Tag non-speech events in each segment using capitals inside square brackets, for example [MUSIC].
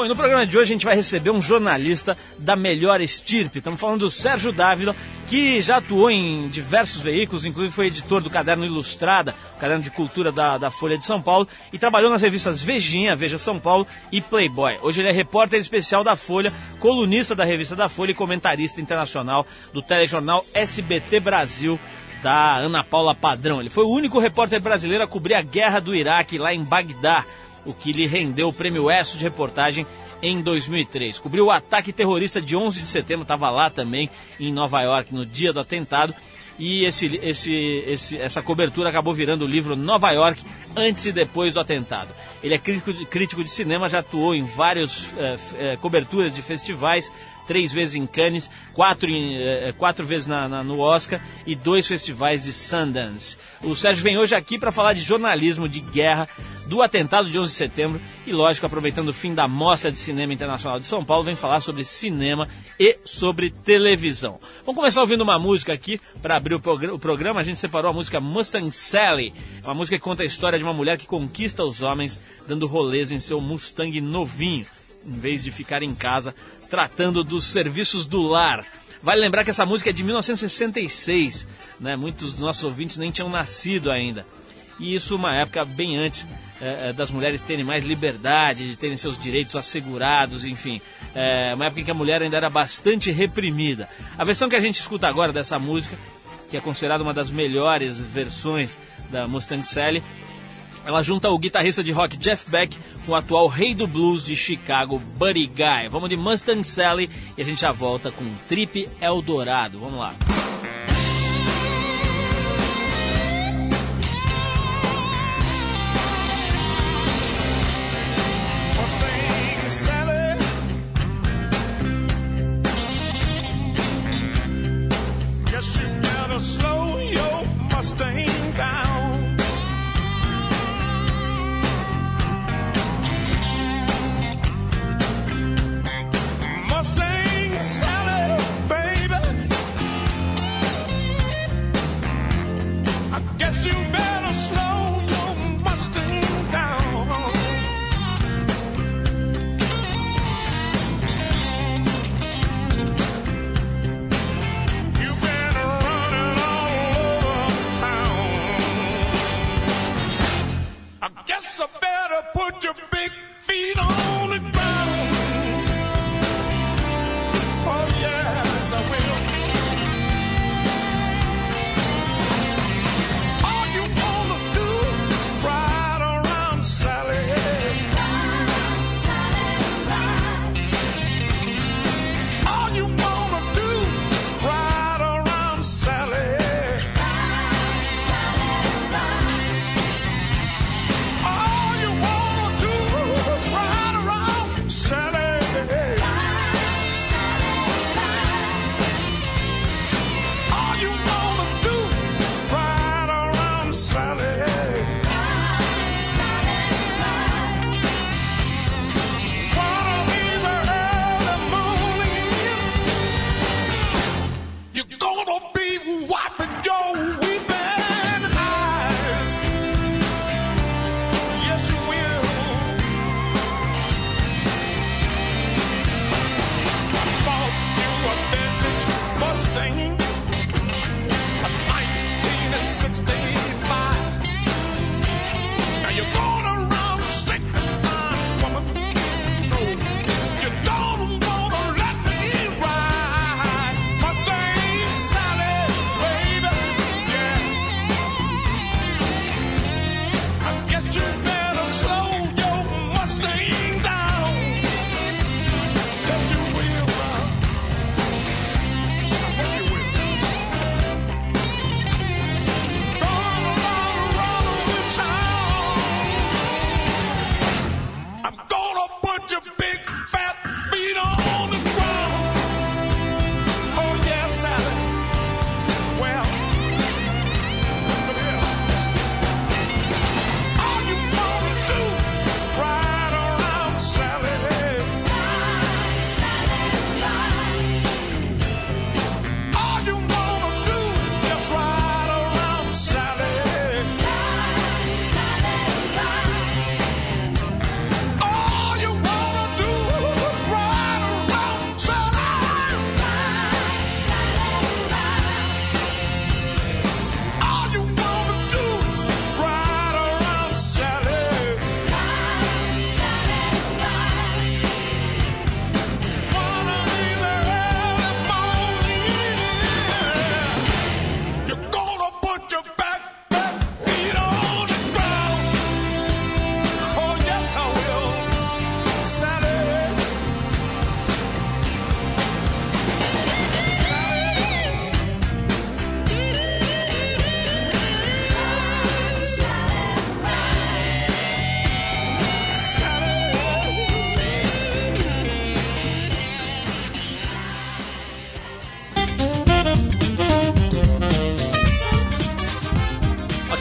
Bom, e no programa de hoje a gente vai receber um jornalista da melhor estirpe. Estamos falando do Sérgio Dávila, que já atuou em diversos veículos, inclusive foi editor do Caderno Ilustrada, o caderno de cultura da, da Folha de São Paulo, e trabalhou nas revistas Vejinha, Veja São Paulo e Playboy. Hoje ele é repórter especial da Folha, colunista da revista da Folha e comentarista internacional do telejornal SBT Brasil da Ana Paula Padrão. Ele foi o único repórter brasileiro a cobrir a guerra do Iraque lá em Bagdá, o que lhe rendeu o prêmio ESSO de reportagem em 2003. Cobriu o ataque terrorista de 11 de setembro, estava lá também em Nova York no dia do atentado. E esse, esse, esse, essa cobertura acabou virando o livro Nova York antes e depois do atentado. Ele é crítico de, crítico de cinema, já atuou em várias é, é, coberturas de festivais, três vezes em Cannes, quatro, eh, quatro vezes na, na, no Oscar e dois festivais de Sundance. O Sérgio vem hoje aqui para falar de jornalismo de guerra, do atentado de 11 de setembro e, lógico, aproveitando o fim da Mostra de Cinema Internacional de São Paulo, vem falar sobre cinema e sobre televisão. Vamos começar ouvindo uma música aqui para abrir o, progr o, programa. A gente separou a música Mustang Sally, uma música que conta a história de uma mulher que conquista os homens dando rolês em seu Mustang novinho, em vez de ficar em casa tratando dos serviços do lar. Vale lembrar que essa música é de 1966, né? Muitos dos nossos ouvintes nem tinham nascido ainda. E isso uma época bem antes é, das mulheres terem mais liberdade, de terem seus direitos assegurados, enfim. É uma época em que a mulher ainda era bastante reprimida. A versão que a gente escuta agora dessa música, que é considerada uma das melhores versões da Mustang Sally, ela junta o guitarrista de rock Jeff Beck com o atual rei do blues de Chicago, Buddy Guy. Vamos de Mustang Sally e a gente já volta com Trip Eldorado. Vamos lá.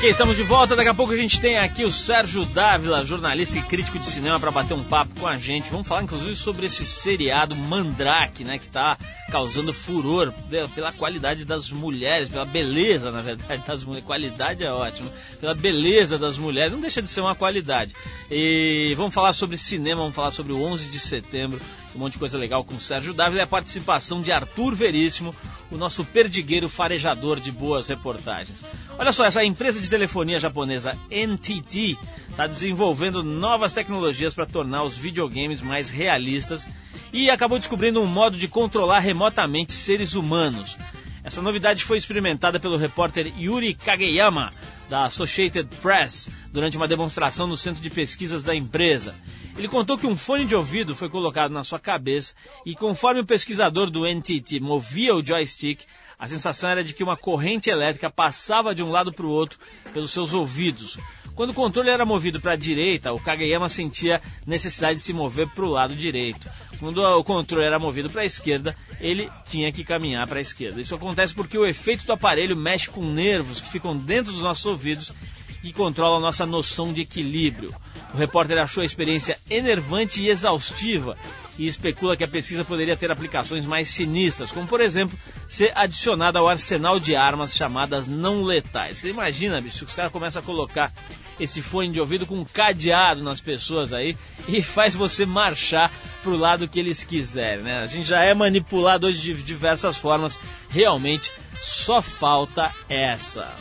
Estamos de volta. Daqui a pouco a gente tem aqui o Sérgio Dávila, jornalista e crítico de cinema, para bater um papo com a gente. Vamos falar, inclusive, sobre esse seriado Mandrake, né? Que está causando furor pela qualidade das mulheres, pela beleza, na verdade, [LAUGHS] das mulheres. Qualidade é ótimo. Pela beleza das mulheres, não deixa de ser uma qualidade. E vamos falar sobre cinema, vamos falar sobre o 11 de setembro um monte de coisa legal com o Sérgio Dávila e a participação de Arthur Veríssimo, o nosso perdigueiro farejador de boas reportagens. Olha só, essa empresa de telefonia japonesa NTT está desenvolvendo novas tecnologias para tornar os videogames mais realistas e acabou descobrindo um modo de controlar remotamente seres humanos. Essa novidade foi experimentada pelo repórter Yuri Kageyama, da Associated Press, durante uma demonstração no centro de pesquisas da empresa. Ele contou que um fone de ouvido foi colocado na sua cabeça e, conforme o pesquisador do NTT movia o joystick, a sensação era de que uma corrente elétrica passava de um lado para o outro pelos seus ouvidos. Quando o controle era movido para a direita, o Kageyama sentia necessidade de se mover para o lado direito. Quando o controle era movido para a esquerda, ele tinha que caminhar para a esquerda. Isso acontece porque o efeito do aparelho mexe com nervos que ficam dentro dos nossos ouvidos e controlam a nossa noção de equilíbrio. O repórter achou a experiência enervante e exaustiva e especula que a pesquisa poderia ter aplicações mais sinistras, como por exemplo ser adicionada ao arsenal de armas chamadas não letais. Você imagina, bicho, que os caras começam a colocar esse fone de ouvido com um cadeado nas pessoas aí e [LAUGHS] faz você marchar pro lado que eles quiserem, né? A gente já é manipulado hoje de diversas formas, realmente só falta essa.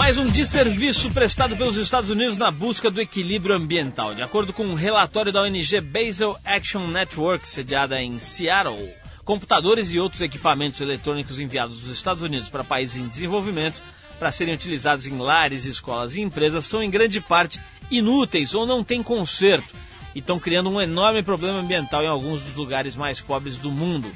Mais um desserviço prestado pelos Estados Unidos na busca do equilíbrio ambiental. De acordo com um relatório da ONG Basel Action Network, sediada em Seattle, computadores e outros equipamentos eletrônicos enviados dos Estados Unidos para países em desenvolvimento para serem utilizados em lares, escolas e empresas são em grande parte inúteis ou não têm conserto e estão criando um enorme problema ambiental em alguns dos lugares mais pobres do mundo.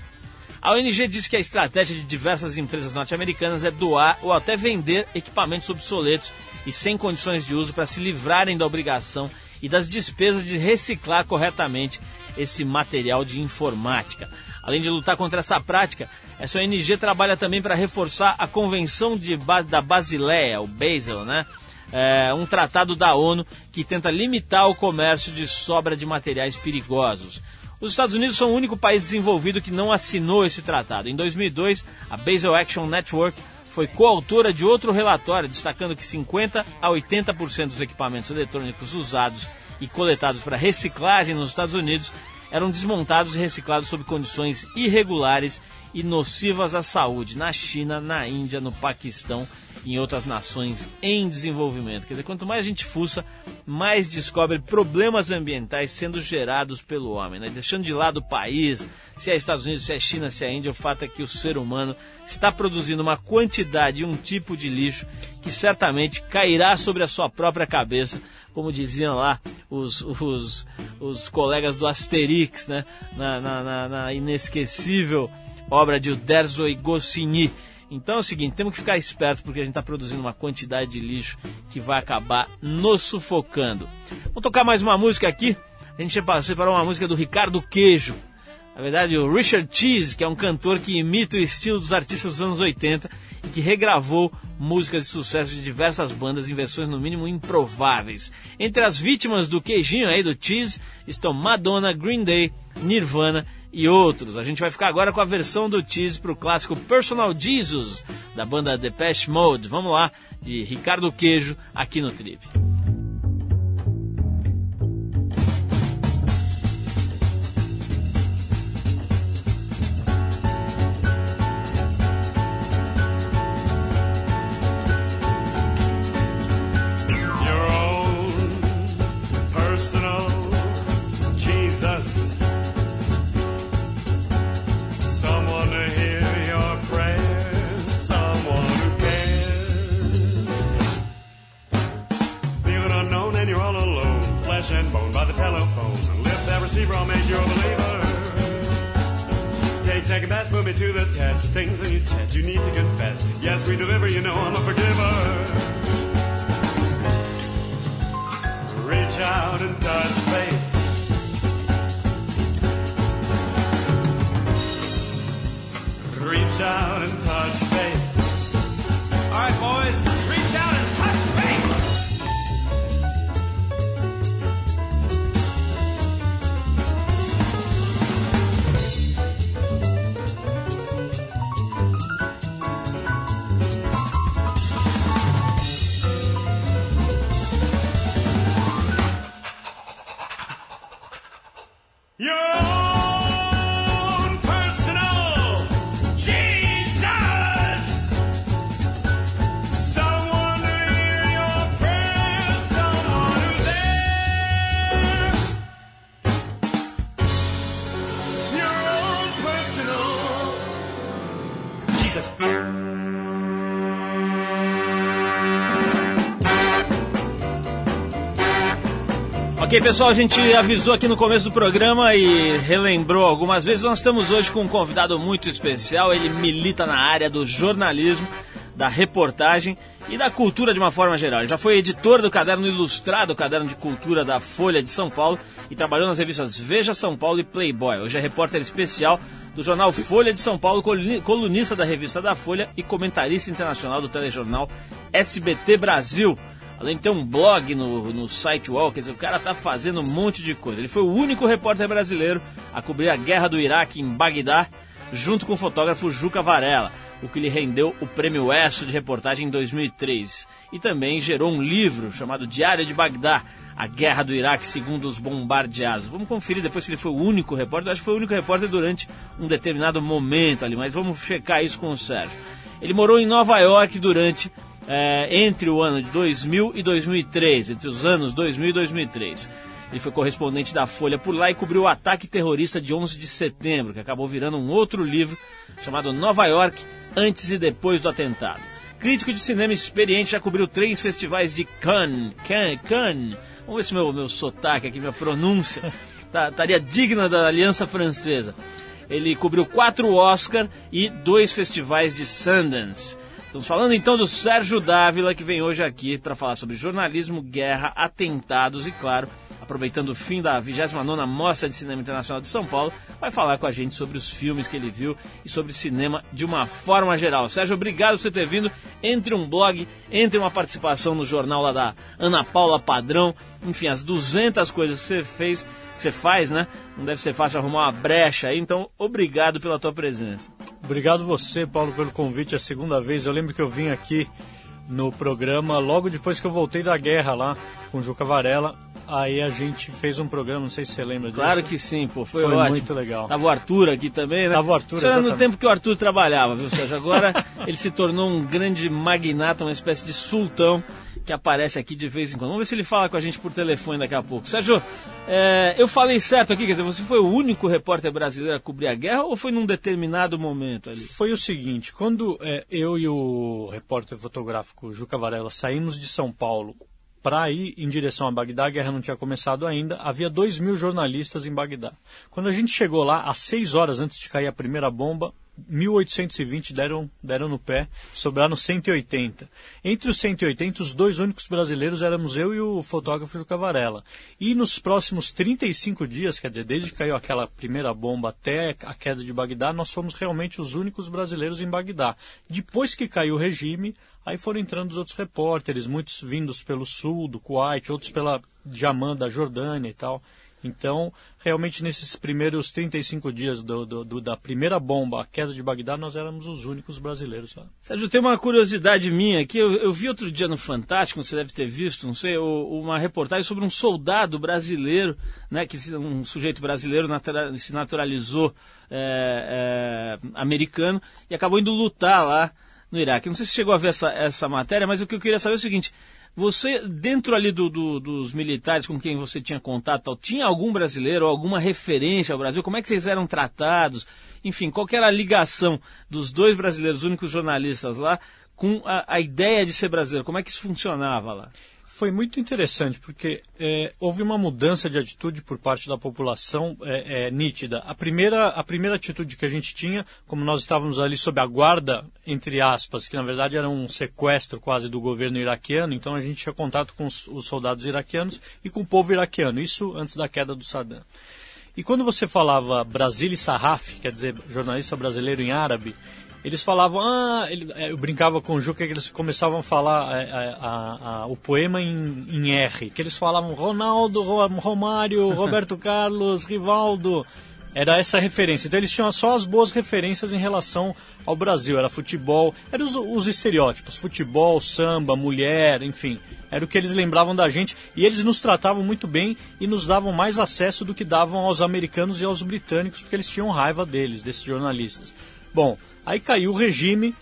A ONG diz que a estratégia de diversas empresas norte-americanas é doar ou até vender equipamentos obsoletos e sem condições de uso para se livrarem da obrigação e das despesas de reciclar corretamente esse material de informática. Além de lutar contra essa prática, essa ONG trabalha também para reforçar a Convenção de, da Basileia, o Basel, né? É, um tratado da ONU que tenta limitar o comércio de sobra de materiais perigosos. Os Estados Unidos são o único país desenvolvido que não assinou esse tratado. Em 2002, a Basel Action Network foi coautora de outro relatório destacando que 50 a 80% dos equipamentos eletrônicos usados e coletados para reciclagem nos Estados Unidos eram desmontados e reciclados sob condições irregulares e nocivas à saúde na China, na Índia, no Paquistão em outras nações em desenvolvimento. Quer dizer, quanto mais a gente fuça, mais descobre problemas ambientais sendo gerados pelo homem, né? deixando de lado o país, se é Estados Unidos, se é China, se é Índia, o fato é que o ser humano está produzindo uma quantidade e um tipo de lixo que certamente cairá sobre a sua própria cabeça, como diziam lá os, os, os colegas do Asterix, né? na, na, na, na inesquecível obra de Uderzo Goscinny. Então é o seguinte, temos que ficar esperto porque a gente está produzindo uma quantidade de lixo que vai acabar nos sufocando. Vou tocar mais uma música aqui. A gente separou uma música do Ricardo Queijo. Na verdade, o Richard Cheese, que é um cantor que imita o estilo dos artistas dos anos 80 e que regravou músicas de sucesso de diversas bandas em versões no mínimo improváveis. Entre as vítimas do queijinho aí do Cheese estão Madonna, Green Day, Nirvana e outros. A gente vai ficar agora com a versão do Tease para o clássico Personal Jesus, da banda Depeche Mode. Vamos lá, de Ricardo Queijo, aqui no Trip. Believer. Take second best, put me to the test. Things in your chest you need to confess. Yes, we deliver, you know I'm a forgiver. Reach out and touch faith. Reach out and touch faith. All right, boys. Pessoal, a gente avisou aqui no começo do programa e relembrou algumas vezes. Nós estamos hoje com um convidado muito especial. Ele milita na área do jornalismo, da reportagem e da cultura de uma forma geral. Ele já foi editor do caderno Ilustrado, caderno de cultura da Folha de São Paulo, e trabalhou nas revistas Veja São Paulo e Playboy. Hoje é repórter especial do jornal Folha de São Paulo, coluni- colunista da revista da Folha e comentarista internacional do telejornal SBT Brasil. Além de ter um blog no, no site UOL, quer dizer, o cara tá fazendo um monte de coisa. Ele foi o único repórter brasileiro a cobrir a guerra do Iraque em Bagdá, junto com o fotógrafo Juca Varela, o que lhe rendeu o prêmio ESSO de reportagem em 2003. E também gerou um livro chamado Diário de Bagdá, a guerra do Iraque segundo os bombardeados. Vamos conferir depois se ele foi o único repórter. Acho que foi o único repórter durante um determinado momento ali, mas vamos checar isso com o Sérgio. Ele morou em Nova York durante é, entre o ano de 2000 e 2003, entre os anos 2000 e 2003. Ele foi correspondente da Folha por lá e cobriu o ataque terrorista de 11 de setembro, que acabou virando um outro livro chamado Nova York, antes e depois do atentado. Crítico de cinema experiente, já cobriu três festivais de Cannes. Cannes, Cannes. Vamos ver se meu, meu sotaque aqui, minha pronúncia, [LAUGHS] tá- estaria digna da Aliança Francesa. Ele cobriu quatro Oscar e dois festivais de Sundance. Estamos falando então do Sérgio Dávila, que vem hoje aqui para falar sobre jornalismo, guerra, atentados e, claro, aproveitando o fim da 29ª Mostra de Cinema Internacional de São Paulo, vai falar com a gente sobre os filmes que ele viu e sobre cinema de uma forma geral. Sérgio, obrigado por você ter vindo. Entre um blog, entre uma participação no jornal lá da Ana Paula Padrão, enfim, as 200 coisas que você fez, que você faz, né? Não deve ser fácil arrumar uma brecha aí, então obrigado pela tua presença. Obrigado você, Paulo, pelo convite. É a segunda vez. Eu lembro que eu vim aqui no programa logo depois que eu voltei da guerra lá com o Juca Varela. Aí a gente fez um programa, não sei se você lembra disso. Claro que sim, pô, foi, Foi muito legal. Tava o Arthur aqui também, né? Tava o Arthur, Isso era no tempo que o Arthur trabalhava, viu, Sérgio? Agora [LAUGHS] ele se tornou um grande magnata, uma espécie de sultão que aparece aqui de vez em quando. Vamos ver se ele fala com a gente por telefone daqui a pouco. Sérgio, é, eu falei certo aqui, quer dizer, você foi o único repórter brasileiro a cobrir a guerra ou foi num determinado momento ali? Foi o seguinte, quando é, eu e o repórter fotográfico Juca Varela saímos de São Paulo para ir em direção a Bagdá, a guerra não tinha começado ainda, havia dois mil jornalistas em Bagdá. Quando a gente chegou lá, às seis horas antes de cair a primeira bomba, 1820 deram, deram no pé, sobraram 180. Entre os 180, os dois únicos brasileiros éramos eu e o fotógrafo Juca Varela. E nos próximos 35 dias, quer dizer, desde que caiu aquela primeira bomba até a queda de Bagdá, nós fomos realmente os únicos brasileiros em Bagdá. Depois que caiu o regime, aí foram entrando os outros repórteres, muitos vindos pelo sul, do Kuwait, outros pela Jamã da Jordânia e tal. Então, realmente nesses primeiros 35 dias do, do- do- da primeira bomba, a queda de Bagdá, nós éramos os únicos brasileiros lá. Sérgio, tem uma curiosidade minha aqui. Eu, eu vi outro dia no Fantástico, você deve ter visto, não sei, uma reportagem sobre um soldado brasileiro, né, que um sujeito brasileiro natura- se naturalizou é, é, americano e acabou indo lutar lá no Iraque. Não sei se chegou a ver essa, essa matéria, mas o que eu queria saber é o seguinte. Você, dentro ali do- do- dos militares com quem você tinha contato, tinha algum brasileiro, alguma referência ao Brasil? Como é que vocês eram tratados? Enfim, qual era a ligação dos dois brasileiros, únicos jornalistas lá, com a, a ideia de ser brasileiro? Como é que isso funcionava lá? Foi muito interessante, porque é, houve uma mudança de atitude por parte da população é, é, nítida. A primeira, a primeira atitude que a gente tinha, como nós estávamos ali sob a guarda, entre aspas, que na verdade era um sequestro quase do governo iraquiano, então a gente tinha contato com os, os soldados iraquianos e com o povo iraquiano, isso antes da queda do Saddam. E quando você falava Brasília Sarraf, quer dizer, jornalista brasileiro em árabe, eles falavam, ah, ele, é, eu brincava com o Juca que eles começavam a falar é, é, a- a- o poema em, em R, que eles falavam Ronaldo, Ro- Romário, [LAUGHS] Roberto Carlos, Rivaldo. Era essa referência. Então eles tinham só as boas referências em relação ao Brasil. Era futebol, eram os, os estereótipos: futebol, samba, mulher, enfim. Era o que eles lembravam da gente. E eles nos tratavam muito bem e nos davam mais acesso do que davam aos americanos e aos britânicos, porque eles tinham raiva deles, desses jornalistas. Bom, aí caiu o regime.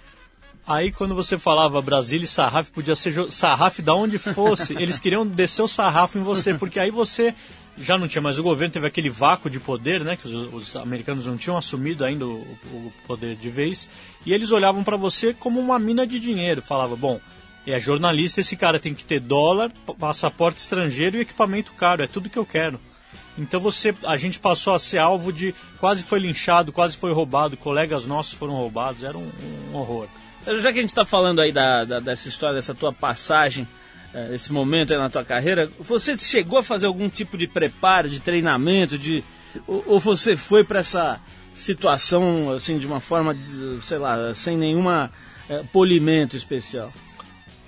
Aí quando você falava Brasília e sarraf, podia ser sarraf da onde fosse, eles queriam descer o sarrafo em você, porque aí você já não tinha mais o governo, teve aquele vácuo de poder, né, que os, os americanos não tinham assumido ainda o, o poder de vez, e eles olhavam para você como uma mina de dinheiro, falava, bom, é jornalista, esse cara tem que ter dólar, pa- passaporte estrangeiro e equipamento caro, é tudo que eu quero. Então você, a gente passou a ser alvo de quase foi linchado, quase foi roubado, colegas nossos foram roubados, era um, um horror. Já que a gente está falando aí da, da- dessa história, dessa tua passagem, eh, esse momento aí na tua carreira, você chegou a fazer algum tipo de preparo, de treinamento, de ou, ou você foi para essa situação assim de uma forma, sei lá, sem nenhuma eh, polimento especial?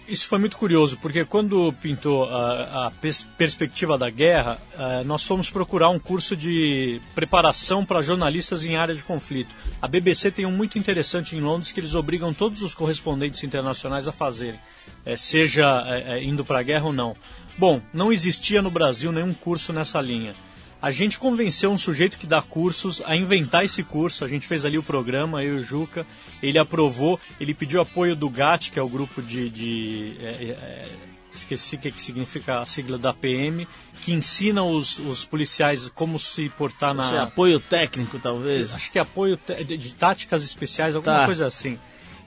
Isso foi muito curioso, porque quando pintou a, a pers- perspectiva da guerra, eh, nós fomos procurar um curso de preparação para jornalistas em área de conflito. A BBC tem um muito interessante em Londres que eles obrigam todos os correspondentes internacionais a fazerem, eh, seja eh, indo para a guerra ou não. Bom, não existia no Brasil nenhum curso nessa linha. A gente convenceu um sujeito que dá cursos a inventar esse curso. A gente fez ali o programa, eu e o Juca. Ele aprovou, ele pediu apoio do GAT, que é o grupo de. de é, é, é, esqueci o que, que significa a sigla da PM, que ensina os, os policiais como se portar na. Esse apoio técnico, talvez? Acho que é apoio de, de táticas especiais, alguma Tá. coisa assim.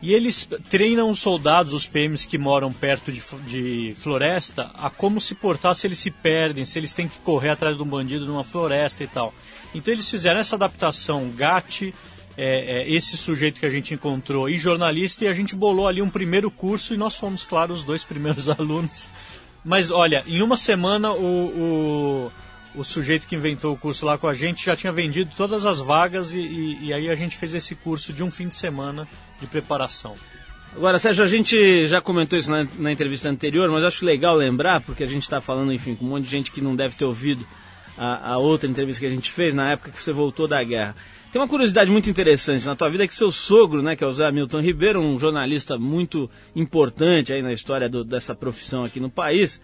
E eles treinam os soldados, os PMs que moram perto de, de floresta, a como se portar se eles se perdem, se eles têm que correr atrás de um bandido numa floresta e tal. Então eles fizeram essa adaptação GAT, é, é, esse sujeito que a gente encontrou e jornalista, e a gente bolou ali um primeiro curso e nós fomos, claro, os dois [LAUGHS] primeiros alunos. Mas olha, em uma semana o, o, o sujeito que inventou o curso lá com a gente já tinha vendido todas as vagas e, e- e aí a gente fez esse curso de um fim de semana de preparação. Agora, Sérgio, a gente já comentou isso na, na entrevista anterior, mas acho legal lembrar, porque a gente está falando, enfim, com um monte de gente que não deve ter ouvido a, a outra entrevista que a gente fez na época que você voltou da guerra. Tem uma curiosidade muito interessante na tua vida é que seu sogro, né, que é o Zé Hamilton Ribeiro, um jornalista muito importante aí na história do- dessa profissão aqui no país,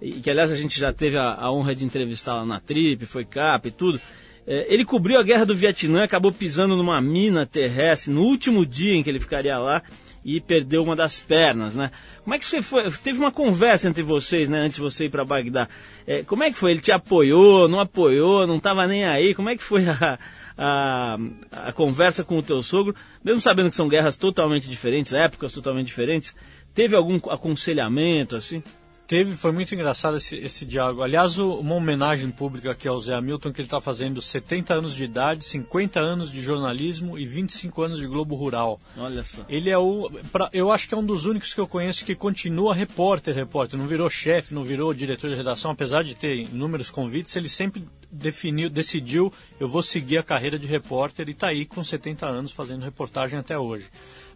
e que aliás a gente já teve a, a honra de entrevistá lá na Trip, foi capa e tudo. É, ele cobriu a guerra do Vietnã, acabou pisando numa mina terrestre no último dia em que ele ficaria lá e perdeu uma das pernas, né? Como é que você foi? Teve uma conversa entre vocês, né, antes de você ir para Bagdá. É, como é que foi? Ele te apoiou, não apoiou, não estava nem aí? Como é que foi [LAUGHS] a, a, a conversa com o teu sogro, mesmo sabendo que são guerras totalmente diferentes, épocas totalmente diferentes? Teve algum aconselhamento assim? Teve, foi muito engraçado esse, esse diálogo. Aliás, uma homenagem pública aqui ao Zé Hamilton, que ele está fazendo 70 anos de idade, 50 anos de jornalismo e 25 anos de Globo Rural. Olha só. Ele é o. pra- eu acho que é um dos únicos que eu conheço que continua repórter, repórter. Não virou chefe, não virou diretor de redação, apesar de ter inúmeros convites, ele sempre definiu, decidiu, eu vou seguir a carreira de repórter e está aí com 70 anos fazendo reportagem até hoje.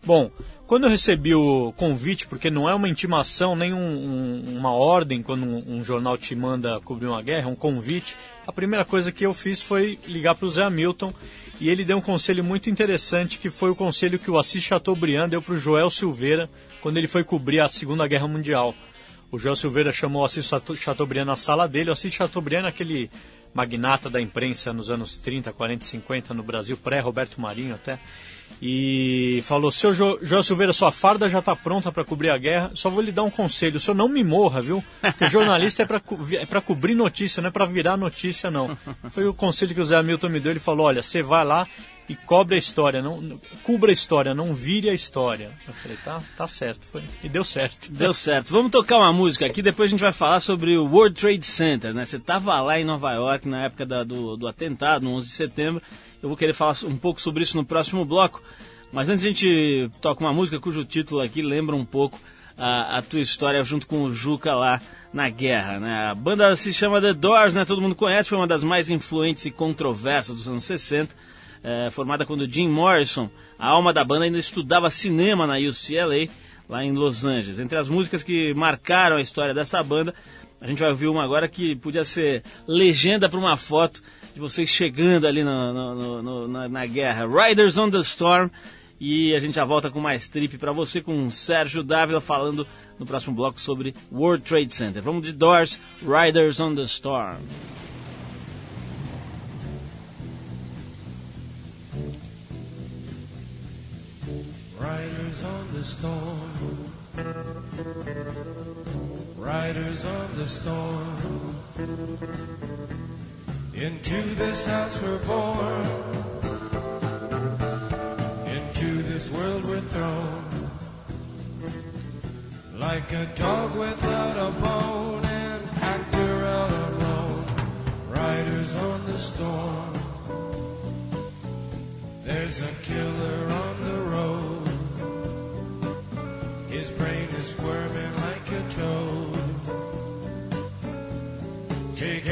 Bom, quando eu recebi o convite, porque não é uma intimação, nem um- um- uma ordem quando um, um jornal te manda cobrir uma guerra, é um convite, a primeira coisa que eu fiz foi ligar para o Zé Hamilton e ele deu um conselho muito interessante, que foi o conselho que o Assis Chateaubriand deu para o Joel Silveira quando ele foi cobrir a Segunda Guerra Mundial. O Joel Silveira chamou o Assis Chateau- Chateaubriand na sala dele. O Assis Chateaubriand é aquele magnata da imprensa nos anos 30, 40, 50 no Brasil, pré-Roberto Marinho até. E falou: Seu Jo- Silveira, sua farda já está pronta para cobrir a guerra. Só vou lhe dar um conselho: o senhor não me morra, viu? Porque jornalista é para é cobrir notícia, não é para virar notícia, não. Foi o conselho que o Zé Hamilton me deu. Ele falou: Olha, você vai lá e cobre a história, não, não- cubra a história, não vire a história. Eu falei: Tá, tá certo. Foi, e deu certo. Deu certo. Vamos tocar uma música aqui, depois a gente vai falar sobre o World Trade Center, né? Você estava lá em Nova York na época da- do, do atentado, no 11 de setembro. Eu vou querer falar um pouco sobre isso no próximo bloco. Mas antes a gente toca uma música cujo título aqui lembra um pouco a, a tua história junto com o Juca lá na guerra, né? A banda se chama The Doors, né? Todo mundo conhece, foi uma das mais influentes e controversas dos anos 60, eh, formada quando Jim Morrison A alma da banda ainda estudava cinema na UCLA, lá em Los Angeles. Entre as músicas que marcaram a história dessa banda, a gente vai ouvir uma agora que podia ser legenda para uma foto de vocês chegando ali no, no, no, na, na, guerra. Riders on the Storm. E a gente já volta com mais trip para você com o Sérgio Dávila falando no próximo bloco sobre World Trade Center. Vamos de Doors, Riders on the Storm. Riders on the storm. Riders on the storm. Into this house we're born. Into this world we're thrown. Like a dog without a bone, an actor out alone. Riders on the storm. There's a killer on the road. His brain is squirming like a toad. Take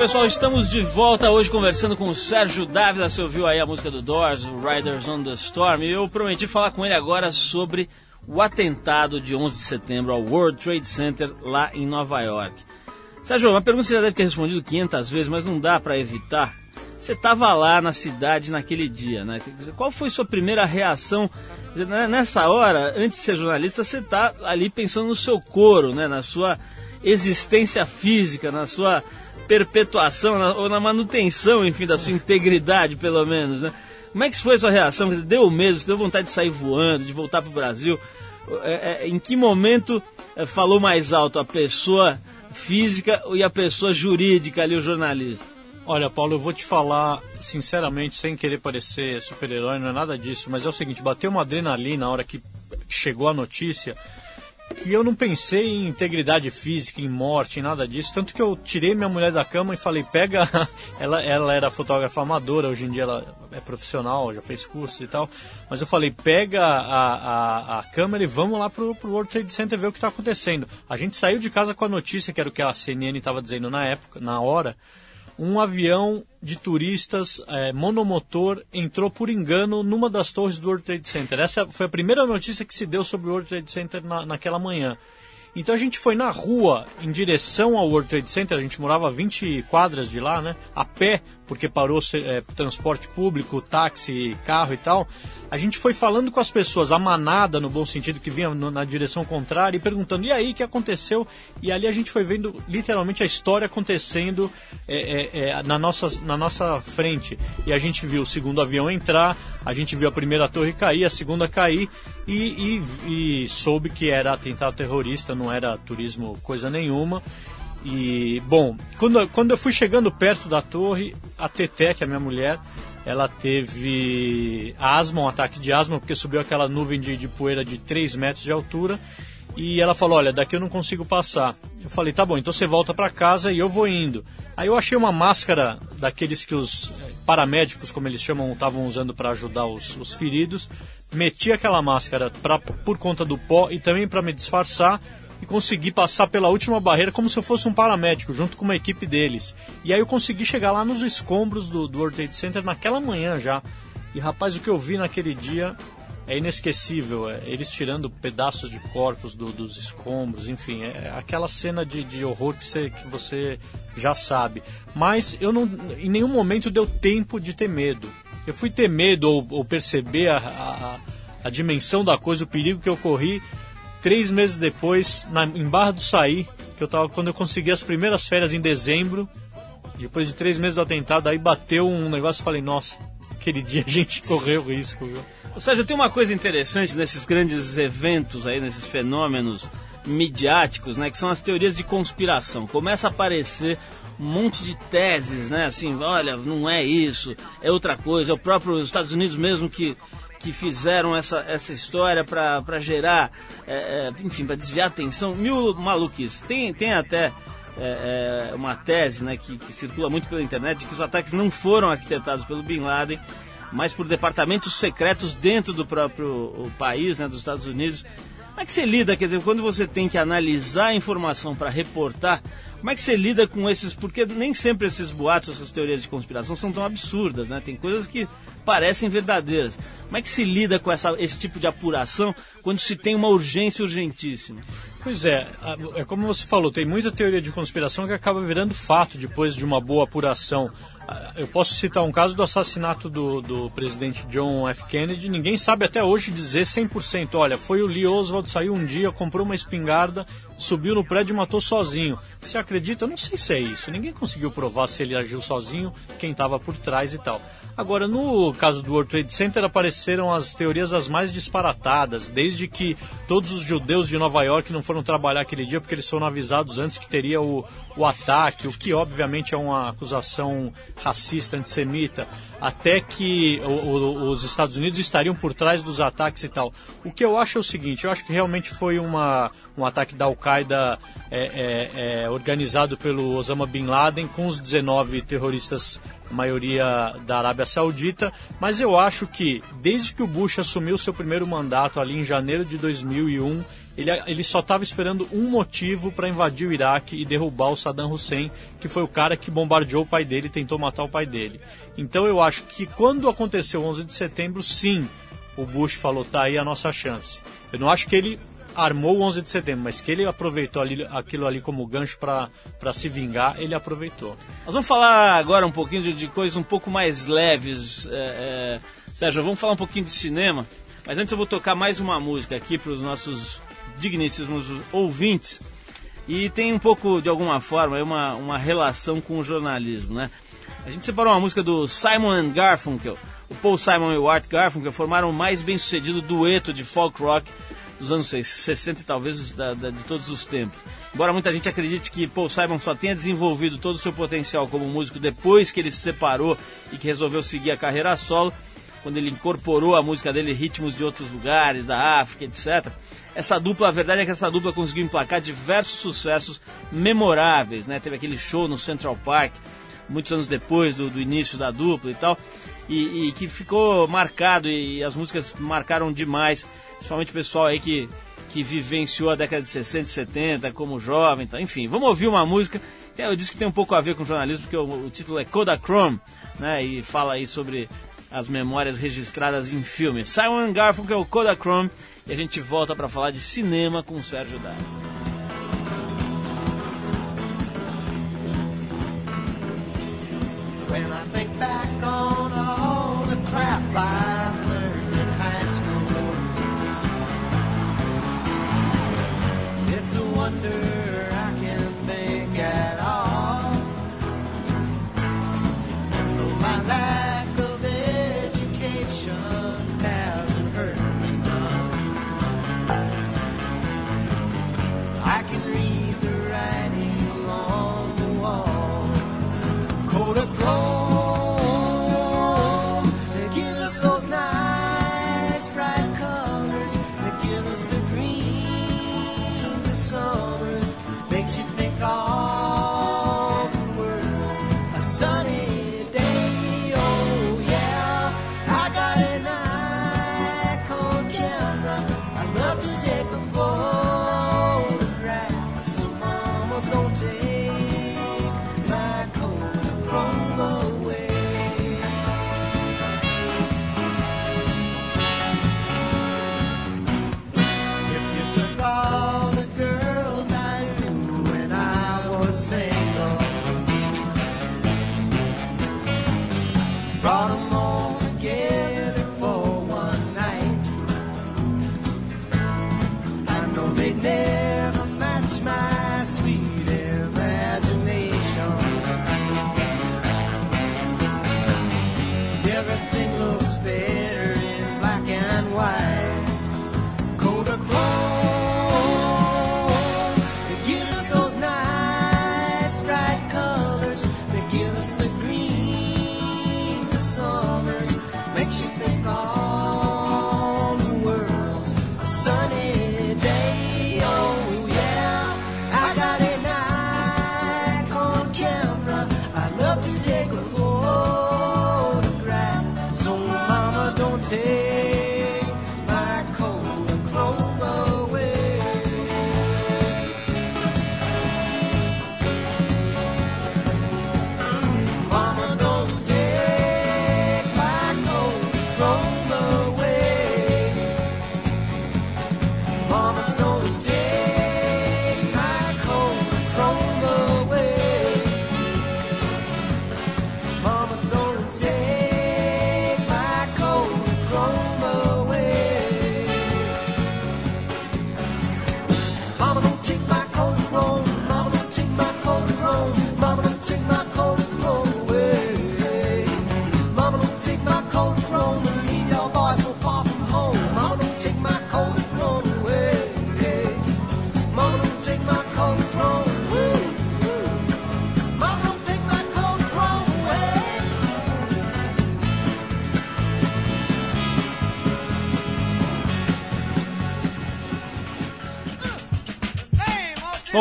pessoal, estamos de volta hoje conversando com o Sérgio Dávila. Você ouviu aí a música do Doors, Riders on the Storm. E eu prometi falar com ele agora sobre o atentado de 11 de setembro ao World Trade Center lá em Nova York. Sérgio, uma pergunta que você já deve ter respondido 500 vezes, mas não dá para evitar. Você estava lá na cidade naquele dia, né? Qual foi sua primeira reação? Né, Nessa hora, antes de ser jornalista, você está ali pensando no seu coro, né? Na sua existência física, na sua perpetuação ou na manutenção, enfim, da sua integridade, pelo menos, né? Como é que foi a sua reação? Dizer, Deu medo? Você deu vontade de sair voando, de voltar para o Brasil? É, é, em que momento é, falou mais alto a pessoa física e a pessoa jurídica ali, o jornalista? Olha, Paulo, eu vou te falar sinceramente, sem querer parecer super-herói, não é nada disso, mas é o seguinte, bateu uma adrenalina na hora que chegou a notícia, que eu não pensei em integridade física, em morte, em nada disso, tanto que eu tirei minha mulher da cama e falei, pega, [LAUGHS] ela, ela era fotógrafa amadora, hoje em dia ela é profissional, já fez curso e tal, mas eu falei, pega a, a, a câmera e vamos lá pro, pro World Trade Center ver o que está acontecendo. A gente saiu de casa com a notícia, que era o que a CNN estava dizendo na época, na hora, um avião de turistas eh, monomotor entrou por engano numa das torres do World Trade Center. Essa foi a primeira notícia que se deu sobre o World Trade Center na, naquela manhã. Então a gente foi na rua em direção ao World Trade Center, a gente morava a 20 quadras de lá, né? A pé, porque parou é, transporte público, táxi, carro e tal. A gente foi falando com as pessoas, a manada, no bom sentido, que vinha na direção contrária, e perguntando, e aí, o que aconteceu? E ali a gente foi vendo literalmente a história acontecendo é, é, é, na, nossa, na nossa frente. E a gente viu o segundo avião entrar, a gente viu a primeira torre cair, a segunda cair, e, e, e soube que era atentado terrorista, não era turismo coisa nenhuma. E, bom, quando, quando eu fui chegando perto da torre, a Teté, que é a minha mulher, ela teve asma, um ataque de asma, porque subiu aquela nuvem de, de poeira de 3 metros de altura. E ela falou: Olha, daqui eu não consigo passar. Eu falei: Tá bom, então você volta para casa e eu vou indo. Aí eu achei uma máscara daqueles que os eh, paramédicos, como eles chamam, estavam usando para ajudar os, os, feridos. Meti aquela máscara pra, por conta do pó e também para me disfarçar e consegui passar pela última barreira como se eu fosse um paramédico, junto com uma equipe deles. E aí eu consegui chegar lá nos escombros do, do World Trade Center naquela manhã já. E rapaz, o que eu vi naquele dia é inesquecível. É, eles tirando pedaços de corpos do, dos escombros, enfim, é aquela cena de, de horror que você, que você já sabe. Mas eu não, em nenhum momento deu tempo de ter medo. Eu fui ter medo ou, ou perceber a, a, a dimensão da coisa, o perigo que eu corri Três meses depois, na, em Barra do Saí, que eu tava quando eu consegui as primeiras férias em dezembro, depois de três meses do atentado, aí bateu um negócio e falei, nossa, aquele [LAUGHS] dia a gente correu risco. Viu? Ou seja, tem uma coisa interessante nesses grandes eventos aí, nesses fenômenos midiáticos, né, que são as teorias de conspiração. Começa a aparecer um monte de teses, né, assim, olha, não é isso, é outra coisa, é o próprio Estados Unidos mesmo que que fizeram essa, essa história para gerar, é, é, enfim, para desviar a atenção. Mil maluquices. Tem, tem até é, é, uma tese né, que, que, circula muito pela internet de que os ataques não foram arquitetados pelo Bin Laden, mas por departamentos secretos dentro do próprio país, né, dos Estados Unidos. Como é que você lida, quer dizer, quando você tem que analisar a informação para reportar, como é que você lida com esses, porque nem sempre esses boatos, essas teorias de conspiração são tão absurdas, né? Tem coisas que parecem verdadeiras. Como é que se lida com essa, esse tipo de apuração quando se tem uma urgência urgentíssima? Pois é, é como você falou, tem muita teoria de conspiração que acaba virando fato depois de uma boa apuração. Eu posso citar um caso do assassinato do, do presidente John F. Kennedy. Ninguém sabe até hoje dizer 100%. Olha, foi o Lee Oswald, saiu um dia, comprou uma espingarda, subiu no prédio e matou sozinho. Você acredita? Eu não sei se é isso. Ninguém conseguiu provar se ele agiu sozinho, quem estava por trás e tal. Agora, no caso do World Trade Center, apareceram as teorias as mais disparatadas, desde que todos os judeus de Nova York não foram trabalhar aquele dia porque eles foram avisados antes que teria o, o ataque, o que obviamente é uma acusação racista, antissemita, até que o, o, os Estados Unidos estariam por trás dos ataques e tal. O que eu acho é o seguinte, eu acho que realmente foi uma, um ataque da Al-Qaeda é, é, é, organizado pelo Osama Bin Laden com os 19 terroristas maioria da Arábia Saudita, mas eu acho que desde que o Bush assumiu seu primeiro mandato ali em janeiro de 2001, ele, ele só estava esperando um motivo para invadir o Iraque e derrubar o Saddam Hussein, que foi o cara que bombardeou o pai dele e tentou matar o pai dele. Então eu acho que quando aconteceu o 11 de setembro, sim, o Bush falou, tá aí a nossa chance. Eu não acho que ele armou o 11 de setembro, mas que ele aproveitou ali, aquilo ali como gancho para se vingar, ele aproveitou. Nós vamos falar agora um pouquinho de, de coisas um pouco mais leves. É, é, Sérgio, vamos falar um pouquinho de cinema, mas antes eu vou tocar mais uma música aqui para os nossos digníssimos ouvintes. E tem um pouco, de alguma forma, uma, uma relação com o jornalismo, né? A gente separou uma música do Simon Garfunkel. O Paul Simon e o Art Garfunkel formaram o mais bem-sucedido dueto de folk rock dos anos 60 e talvez da, da, de todos os tempos. Embora muita gente acredite que Paul Simon só tenha desenvolvido todo o seu potencial como músico depois que ele se separou e que resolveu seguir a carreira solo, quando ele incorporou a música dele ritmos de outros lugares, da África, etc. Essa dupla, a verdade é que essa dupla conseguiu emplacar diversos sucessos memoráveis, né? Teve aquele show no Central Park, muitos anos depois do, do início da dupla e tal, e, e que ficou marcado e, e as músicas marcaram demais principalmente o pessoal aí que, que vivenciou a década de 60 e 70 como jovem, tá? enfim, vamos ouvir uma música. Eu disse que tem um pouco a ver com jornalismo, porque o, o título é Kodachrome, né? E fala aí sobre as memórias registradas em filme. Simon Garfunkel, Kodachrome e a gente volta para falar de cinema com o Sérgio Dário. When I think back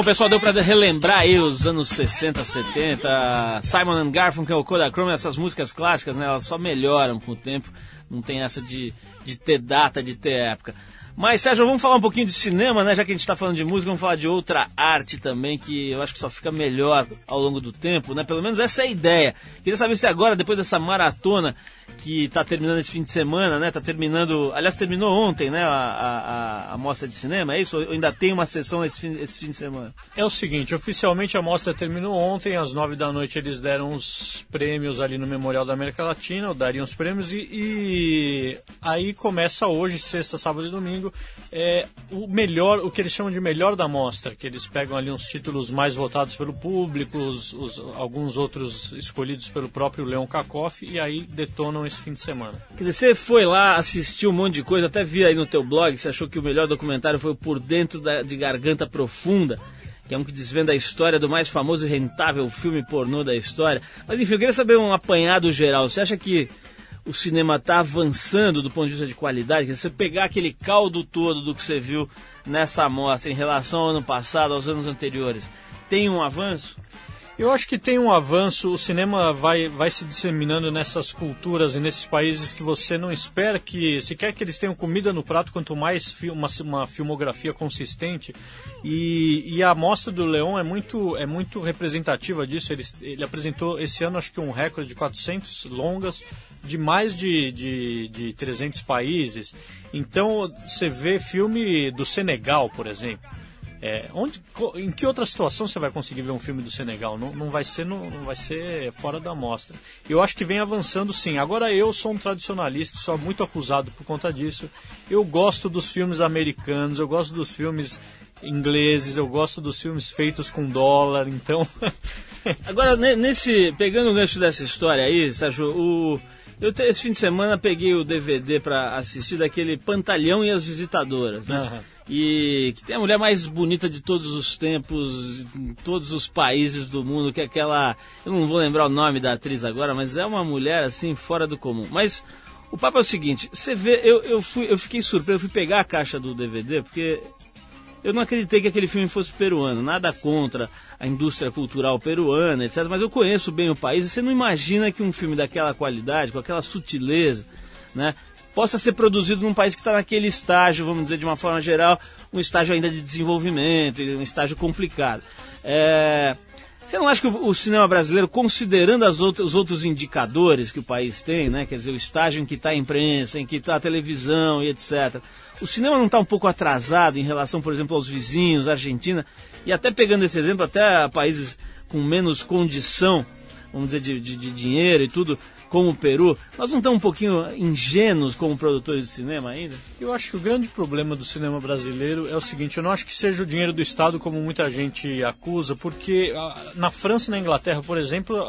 pessoal, deu pra relembrar aí os anos 60, 70, Simon Garfunkel, Kodachrome, essas músicas clássicas, né? Elas só melhoram com o tempo, não tem essa de, de ter data, de ter época. Mas, Sérgio, vamos falar um pouquinho de cinema, né? Já que a gente está falando de música, vamos falar de outra arte também, que eu acho que só fica melhor ao longo do tempo, né? Pelo menos essa é a ideia. Queria saber se agora, depois dessa maratona que está terminando esse fim de semana, né? Está terminando, aliás, terminou ontem, né? A, a, a, mostra de cinema, é isso? Ou ainda tem uma sessão esse fim, esse fim de semana? É o seguinte, oficialmente a mostra terminou ontem, às nove da noite eles deram os prêmios ali no Memorial da América Latina, dariam os prêmios e, e aí começa hoje, sexta, sábado e domingo, é, o melhor, o que eles chamam de melhor da mostra, que eles pegam ali uns títulos mais votados pelo público, os, os- alguns outros escolhidos pelo próprio Leon Kakoff e aí detonam esse fim de semana. Quer dizer, você foi lá, assistiu um monte de coisa, até vi aí no teu blog, você achou que o melhor documentário foi o Por Dentro da- de Garganta Profunda, que é um que desvenda a história do mais famoso e rentável filme pornô da história. Mas enfim, eu queria saber um apanhado geral. Você acha que o cinema está avançando do ponto de vista de qualidade? Quer dizer, você pegar aquele caldo todo do que você viu nessa amostra em relação ao ano passado, aos anos anteriores, tem um avanço? Eu acho que tem um avanço, o cinema vai, vai se disseminando nessas culturas e nesses países que você não espera que, se quer que eles tenham comida no prato, quanto mais fi- uma, uma filmografia consistente. E, e a amostra do Leon é muito, é muito representativa disso. Ele, ele apresentou esse ano, acho que um recorde de 400 longas de mais de, de, de 300 países. Então, você vê filme do Senegal, por exemplo É, onde, em que outra situação você vai conseguir ver um filme do Senegal? Não, não vai ser no- não vai ser fora da mostra. Eu acho que vem avançando sim. Agora eu sou um tradicionalista, sou muito acusado por conta disso. Eu gosto dos filmes americanos, eu gosto dos filmes ingleses, eu gosto dos filmes feitos com dólar, então [LAUGHS] Agora, ne- nesse. Pegando o gancho dessa história aí, Sérgio, o. Eu esse fim de semana peguei o DVD pra assistir daquele Pantalhão e as Visitadoras, né? Aham. E que tem a mulher mais bonita de todos os tempos, em todos os países do mundo, que é aquela. Eu não vou lembrar o nome da atriz agora, mas é uma mulher assim, fora do comum. Mas o papo é o seguinte: você vê, eu, eu, fui, eu fiquei surpreso, eu fui pegar a caixa do DVD, porque eu não acreditei que aquele filme fosse peruano, nada contra a indústria cultural peruana, etc. Mas eu conheço bem o país e você não imagina que um filme daquela qualidade, com aquela sutileza, né, possa ser produzido num país que está naquele estágio, vamos dizer de uma forma geral, um estágio ainda de desenvolvimento, um estágio complicado. É, Você não acha que o cinema brasileiro, considerando as outras, os outros indicadores que o país tem, né? Quer dizer, o estágio em que está a imprensa, em que está a televisão e etc. O cinema não está um pouco atrasado em relação, por exemplo, aos vizinhos, Argentina, e até pegando esse exemplo, até países com menos condição, vamos dizer, de, de- de dinheiro e tudo, como o Peru, nós não estamos um pouquinho ingênuos como produtores de cinema ainda? Eu acho que o grande problema do cinema brasileiro é o seguinte: eu não acho que seja o dinheiro do Estado como muita gente acusa, porque ah, na França e na Inglaterra, por exemplo, a,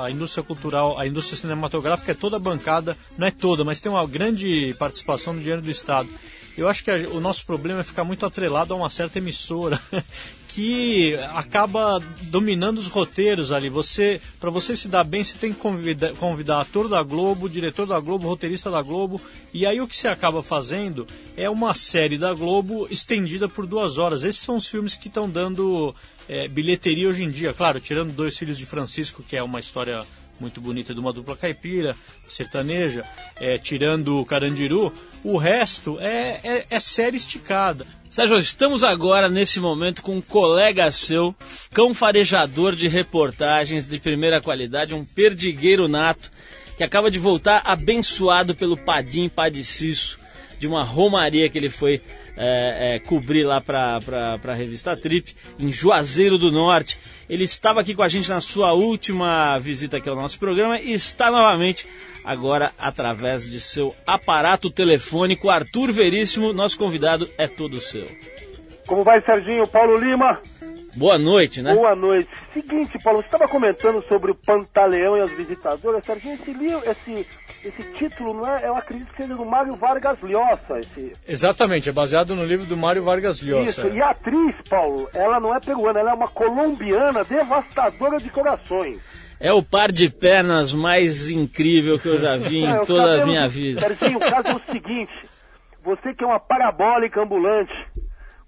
a- a indústria cultural, a indústria cinematográfica é toda bancada, não é toda, mas tem uma grande participação do dinheiro do Estado. Eu acho que a- o nosso problema é ficar muito atrelado a uma certa emissora [LAUGHS] que acaba dominando os roteiros ali. Você, para você se dar bem, você tem que convidar, convidar ator da Globo, diretor da Globo, roteirista da Globo, e aí o que você acaba fazendo é uma série da Globo estendida por duas horas. Esses são os filmes que estão dando é, bilheteria hoje em dia. Claro, tirando Dois Filhos de Francisco, que é uma história muito bonita de uma dupla caipira, sertaneja, é, tirando o Carandiru, o resto é, é, é série esticada. Sérgio, estamos agora nesse momento com um colega seu, cão farejador de reportagens de primeira qualidade, um perdigueiro nato, que acaba de voltar abençoado pelo Padim Padiciço, de uma romaria que ele foi é, é, cobrir lá para a revista Trip, em Juazeiro do Norte. Ele estava aqui com a gente na sua última visita aqui ao nosso programa e está novamente agora através de seu aparato telefônico. Arthur Veríssimo, nosso convidado é todo seu. Como vai, Serginho? Paulo Lima? Boa noite, né? Boa noite. Seguinte, Paulo, você estava comentando sobre o Pantaleão e as Visitadoras. Serginho, esse livro, esse, esse título, não é, eu acredito que seja do Mário Vargas Llosa. Esse, Exatamente, é baseado no livro do Mário Vargas Llosa. isso. E a atriz, Paulo, ela não é peruana, ela é uma colombiana devastadora de corações. É o par de pernas mais incrível que eu já vi É, em os toda a minha vida. Serginho, o caso é o seguinte: você que é uma parabólica ambulante,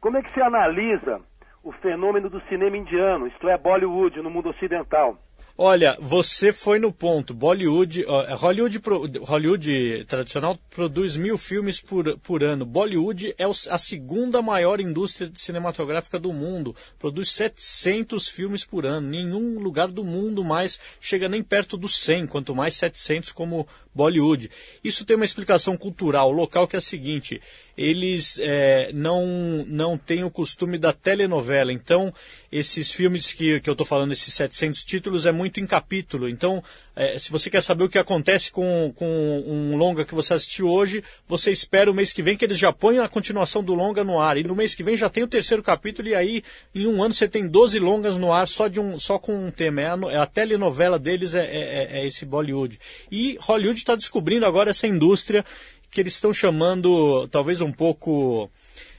como é que você analisa o fenômeno do cinema indiano, isto é, Bollywood, no mundo ocidental? Olha, você foi no ponto. Bollywood, Hollywood, Hollywood tradicional produz mil filmes por, por ano. Bollywood é a segunda maior indústria cinematográfica do mundo. Produz 700 filmes por ano. Nenhum lugar do mundo mais chega nem perto dos 100, quanto mais 700 como Bollywood. Isso tem uma explicação cultural local que é a seguinte: eles é, não, não têm o costume da telenovela. Então, esses filmes que, que eu estou falando, esses 700 títulos, é muito em capítulo. Então, é, se você quer saber o que acontece com, com um longa que você assistiu hoje, você espera o mês que vem que eles já ponham a continuação do longa no ar. E no mês que vem já tem o terceiro capítulo, e aí, em um ano, você tem 12 longas no ar só, de um, só com um tema. É a, é a telenovela deles é, é- é esse Bollywood. E Hollywood está descobrindo agora essa indústria que eles estão chamando, talvez um pouco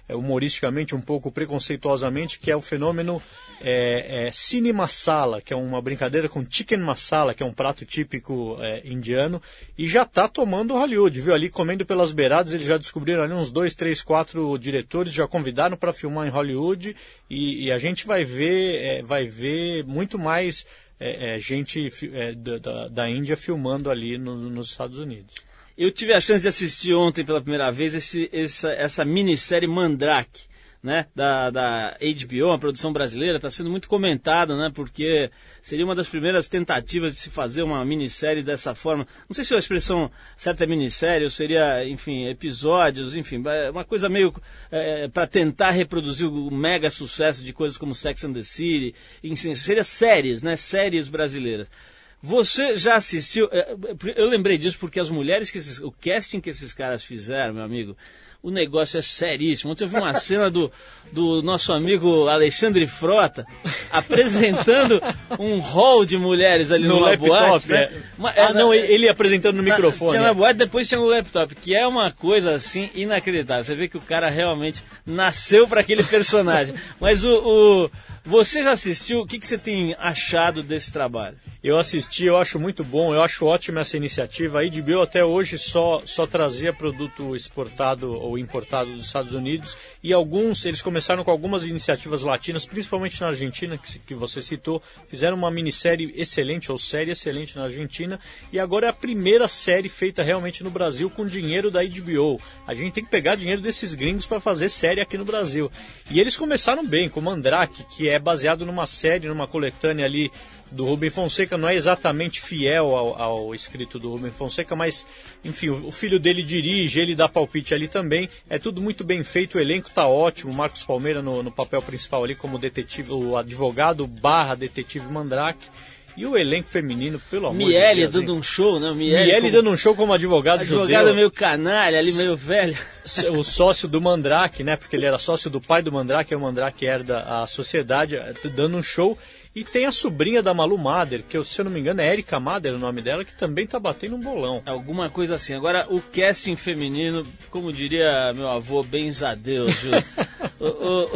é, humoristicamente, um pouco preconceituosamente, que é o fenômeno é, é, cine masala, que é uma brincadeira com chicken masala, que é um prato típico é, indiano, e já está tomando Hollywood, viu? Ali comendo pelas beiradas, eles já descobriram ali uns dois, três, quatro diretores, já convidaram para filmar em Hollywood, e, e a gente vai ver, é, vai ver muito mais é, gente da- da Índia filmando ali no- nos Estados Unidos. Eu tive a chance de assistir ontem pela primeira vez esse- essa, essa minissérie Mandrake, né, da, da HBO, a produção brasileira, está sendo muito comentada, né, porque seria uma das primeiras tentativas de se fazer uma minissérie dessa forma. Não sei se a expressão certa é minissérie ou seria, enfim, episódios, enfim, é uma coisa meio é, para tentar reproduzir o mega sucesso de coisas como Sex and the City, enfim, seria séries, né, séries brasileiras. Você já assistiu? é, Eu lembrei disso porque as mulheres que esses, o casting que esses caras fizeram, meu amigo, o negócio é seríssimo. Ontem eu vi uma [LAUGHS] cena do, do nosso amigo Alexandre Frota apresentando um hall de mulheres ali No numa laptop, boate, né? é. Uma- Ah, é, não, ele apresentando no na- microfone. Tinha na é. boate, depois tinha no laptop, que é uma coisa assim inacreditável. Você vê que o cara realmente nasceu para aquele personagem. [LAUGHS] Mas o, o- você já assistiu? O que, que você tem achado desse trabalho? Eu assisti, eu acho muito bom, eu acho ótima essa iniciativa. A HBO até hoje só, só trazia produto exportado ou importado dos Estados Unidos e alguns, eles começaram com algumas iniciativas latinas, principalmente na Argentina, que, que você citou, fizeram uma minissérie excelente ou série excelente na Argentina e agora é a primeira série feita realmente no Brasil com dinheiro da HBO. A gente tem que pegar dinheiro desses gringos para fazer série aqui no Brasil. E eles começaram bem, com Mandrake, que é baseado numa série, numa coletânea ali do Rubem Fonseca não é exatamente fiel ao, ao escrito do Rubem Fonseca, mas enfim, o, o filho dele dirige, ele dá palpite ali também. É tudo muito bem feito, o elenco tá ótimo. Marcos Palmeira no, no papel principal ali como detetive, o advogado barra detetive Mandrake. E o elenco feminino, pelo amor Miele de Deus. dando hein? um show, né? Miele como- dando um show como advogado, advogado judeu. meio canalha, ali meio velho. o sócio do Mandrake, né? Porque ele era sócio do pai do Mandrake, e o Mandrake herda a sociedade, eh, dando um show. E tem a sobrinha da Malu Mader, que eu, se eu não me engano é Erika Mader o nome dela, que também tá batendo um bolão. Alguma coisa assim. Agora, o casting feminino, como diria meu avô, bens a Deus, Ju. [LAUGHS] o, o-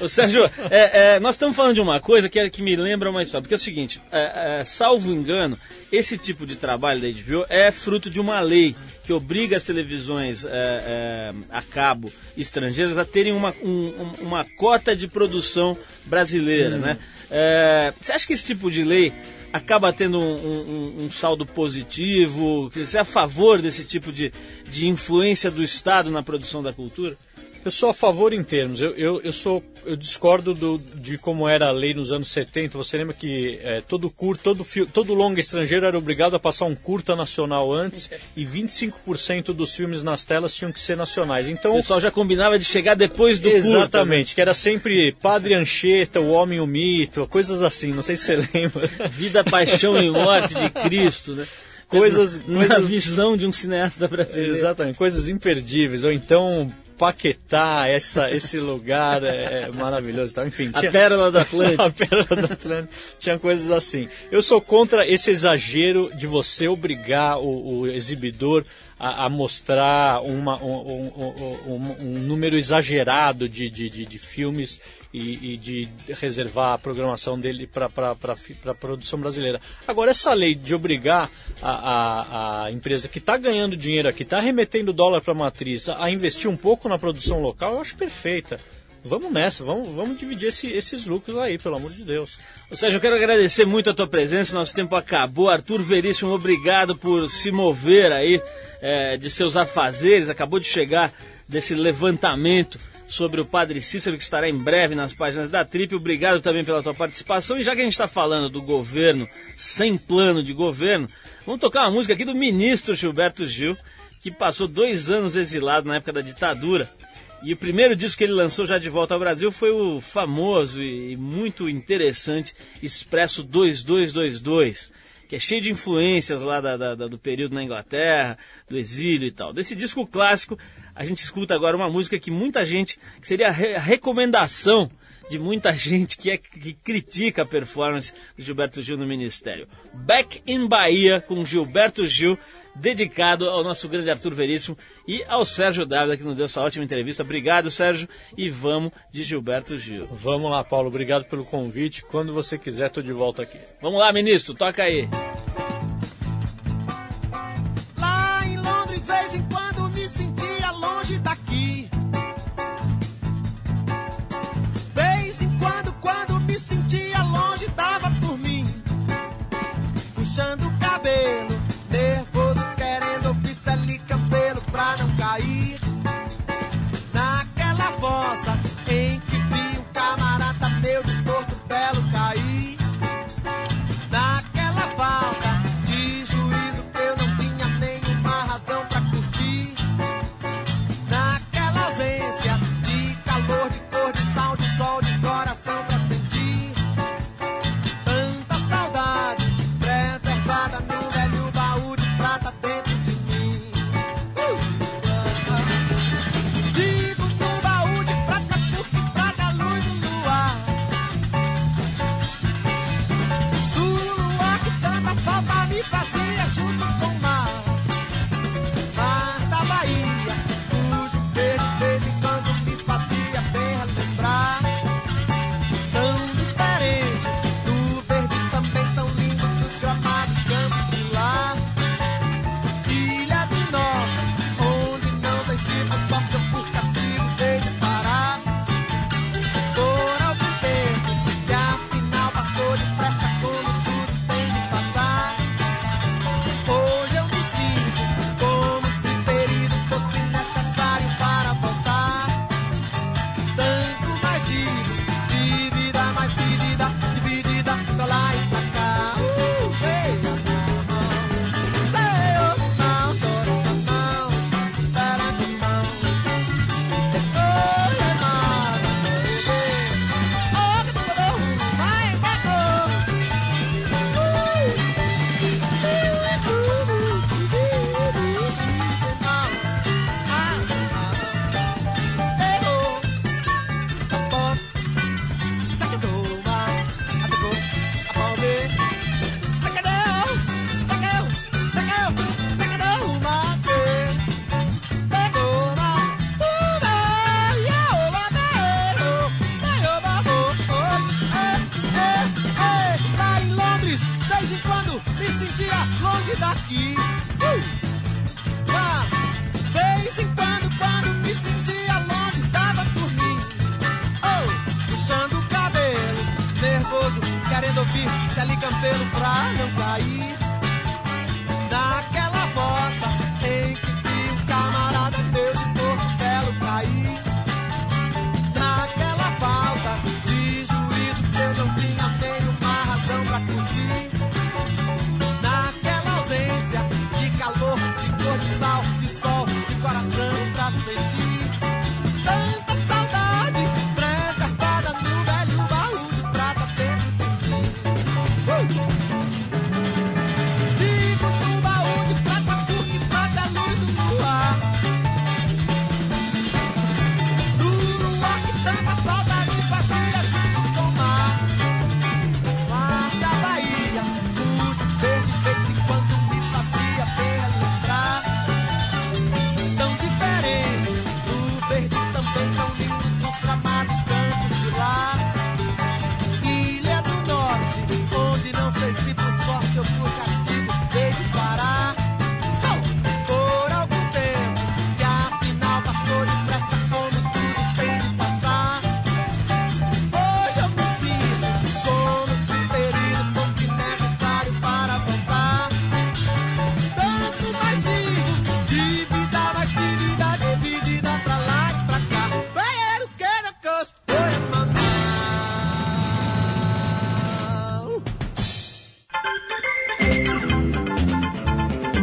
o Sérgio, é, é, nós estamos falando de uma coisa que, é- que me lembra uma história. Porque é o seguinte, é, é, salvo engano, esse tipo de trabalho da HBO é fruto de uma lei que obriga as televisões é, a cabo estrangeiras a terem uma, um- um- uma cota de produção brasileira, né? É, você acha que esse tipo de lei acaba tendo um, um- um saldo positivo? Você é a favor desse tipo de, de influência do Estado na produção da cultura? Eu sou a favor em termos. Eu, eu, eu sou eu discordo do, de como era a lei nos anos 70. Você lembra que eh, todo curto, todo todo longa estrangeiro era obrigado a passar um curta nacional antes e 25% dos filmes nas telas tinham que ser nacionais. O Então pessoal já combinava de chegar depois do curta, né? Exatamente, que era sempre Padre Anchieta, o Homem e o Mito, coisas assim, não sei se você [LAUGHS] lembra. Vida, paixão e morte de Cristo, né? Coisas- na coisas- visão de um cineasta brasileiro. Exatamente, coisas imperdíveis, ou então Paquetá, essa, esse lugar é, é maravilhoso tal. Enfim, A pérola do Atlântico. [LAUGHS] a pérola do Atlântico. Tinha coisas assim. Eu sou contra esse exagero de você obrigar o, o exibidor a, a mostrar uma- um, um- um- um- um número exagerado de, de, de- de filmes e, e de reservar a programação dele para a produção brasileira. Agora, essa lei de obrigar a, a- a empresa que está ganhando dinheiro aqui, está remetendo dólar para a matriz, a, investir um pouco na produção local, eu acho perfeita. Vamos nessa, vamos, vamos dividir esse- esses lucros aí, pelo amor de Deus. Ou seja, eu quero agradecer muito a tua presença, nosso tempo acabou. Arthur Veríssimo, obrigado por se mover aí eh, de seus afazeres. Acabou de chegar desse levantamento sobre o Padre Cícero, que estará em breve nas páginas da Trip. Obrigado também pela tua participação. E já que a gente está falando do governo sem plano de governo, vamos tocar uma música aqui do ministro Gilberto Gil, que passou dois anos exilado na época da ditadura. E o primeiro disco que ele lançou já de volta ao Brasil foi o famoso e muito interessante Expresso 2222, que é cheio de influências lá da- da- do período na Inglaterra, do exílio e tal. Desse disco clássico, a gente escuta agora uma música que muita gente, que seria a, re- a recomendação de muita [LAUGHS] gente que, é, que critica a performance do Gilberto Gil no Ministério. Back in Bahia, com Gilberto Gil, dedicado ao nosso grande Arthur Veríssimo e ao Sérgio Dávila, que nos deu essa ótima entrevista. Obrigado, Sérgio, e vamos de Gilberto Gil. Vamos lá, Paulo, obrigado pelo convite. Quando você quiser, estou de volta aqui. Vamos lá, ministro, toca aí.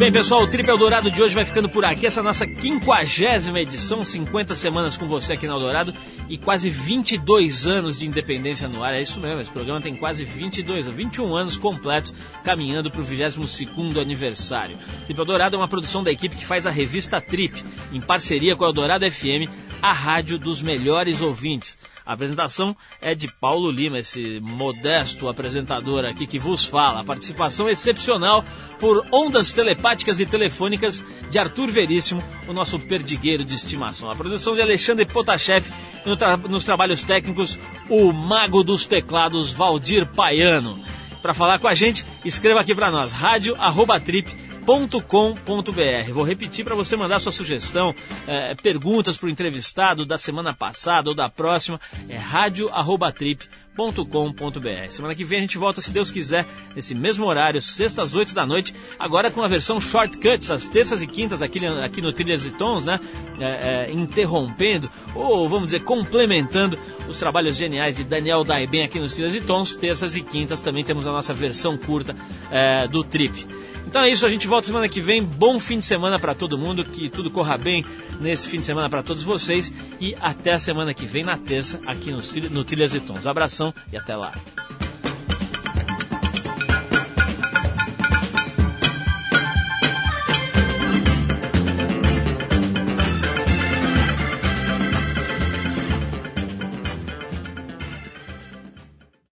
Bem, pessoal, o Trip Eldorado de hoje vai ficando por aqui. Essa é nossa quinquagésima edição, 50 semanas com você aqui no Eldorado e quase 22 anos de independência no ar. É isso mesmo, esse programa tem quase 22, 21 anos completos caminhando para o 22º aniversário. Trip Eldorado é uma produção da equipe que faz a revista Trip, em parceria com a Eldorado FM, a rádio dos melhores ouvintes. A apresentação é de Paulo Lima, esse modesto apresentador aqui que vos fala. Participação excepcional por ondas telepáticas e telefônicas de Arthur Veríssimo, o nosso perdigueiro de estimação. A produção de Alexandre Potashev e no tra nos trabalhos técnicos, o mago dos teclados Valdir Paiano. Para falar com a gente, escreva aqui para nós, rádio@trip com.br. Vou repetir para você mandar sua sugestão, é, perguntas para o entrevistado da semana passada ou da próxima. É radio@trip.com.br. Semana que vem a gente volta, se Deus quiser, nesse mesmo horário, sexta às oito da noite, agora com a versão shortcuts, às terças e quintas aqui, aqui no Trilhas e Tons, né? É, é, interrompendo, ou vamos dizer, complementando os trabalhos geniais de Daniel Daiben aqui nos Trilhas e Tons. Terças e quintas também temos a nossa versão curta do Trip. Então é isso, a gente volta semana que vem. Bom fim de semana para todo mundo, que tudo corra bem nesse fim de semana para todos vocês e até a semana que vem na terça aqui no, no Trilhas e Tons. Abração e até lá.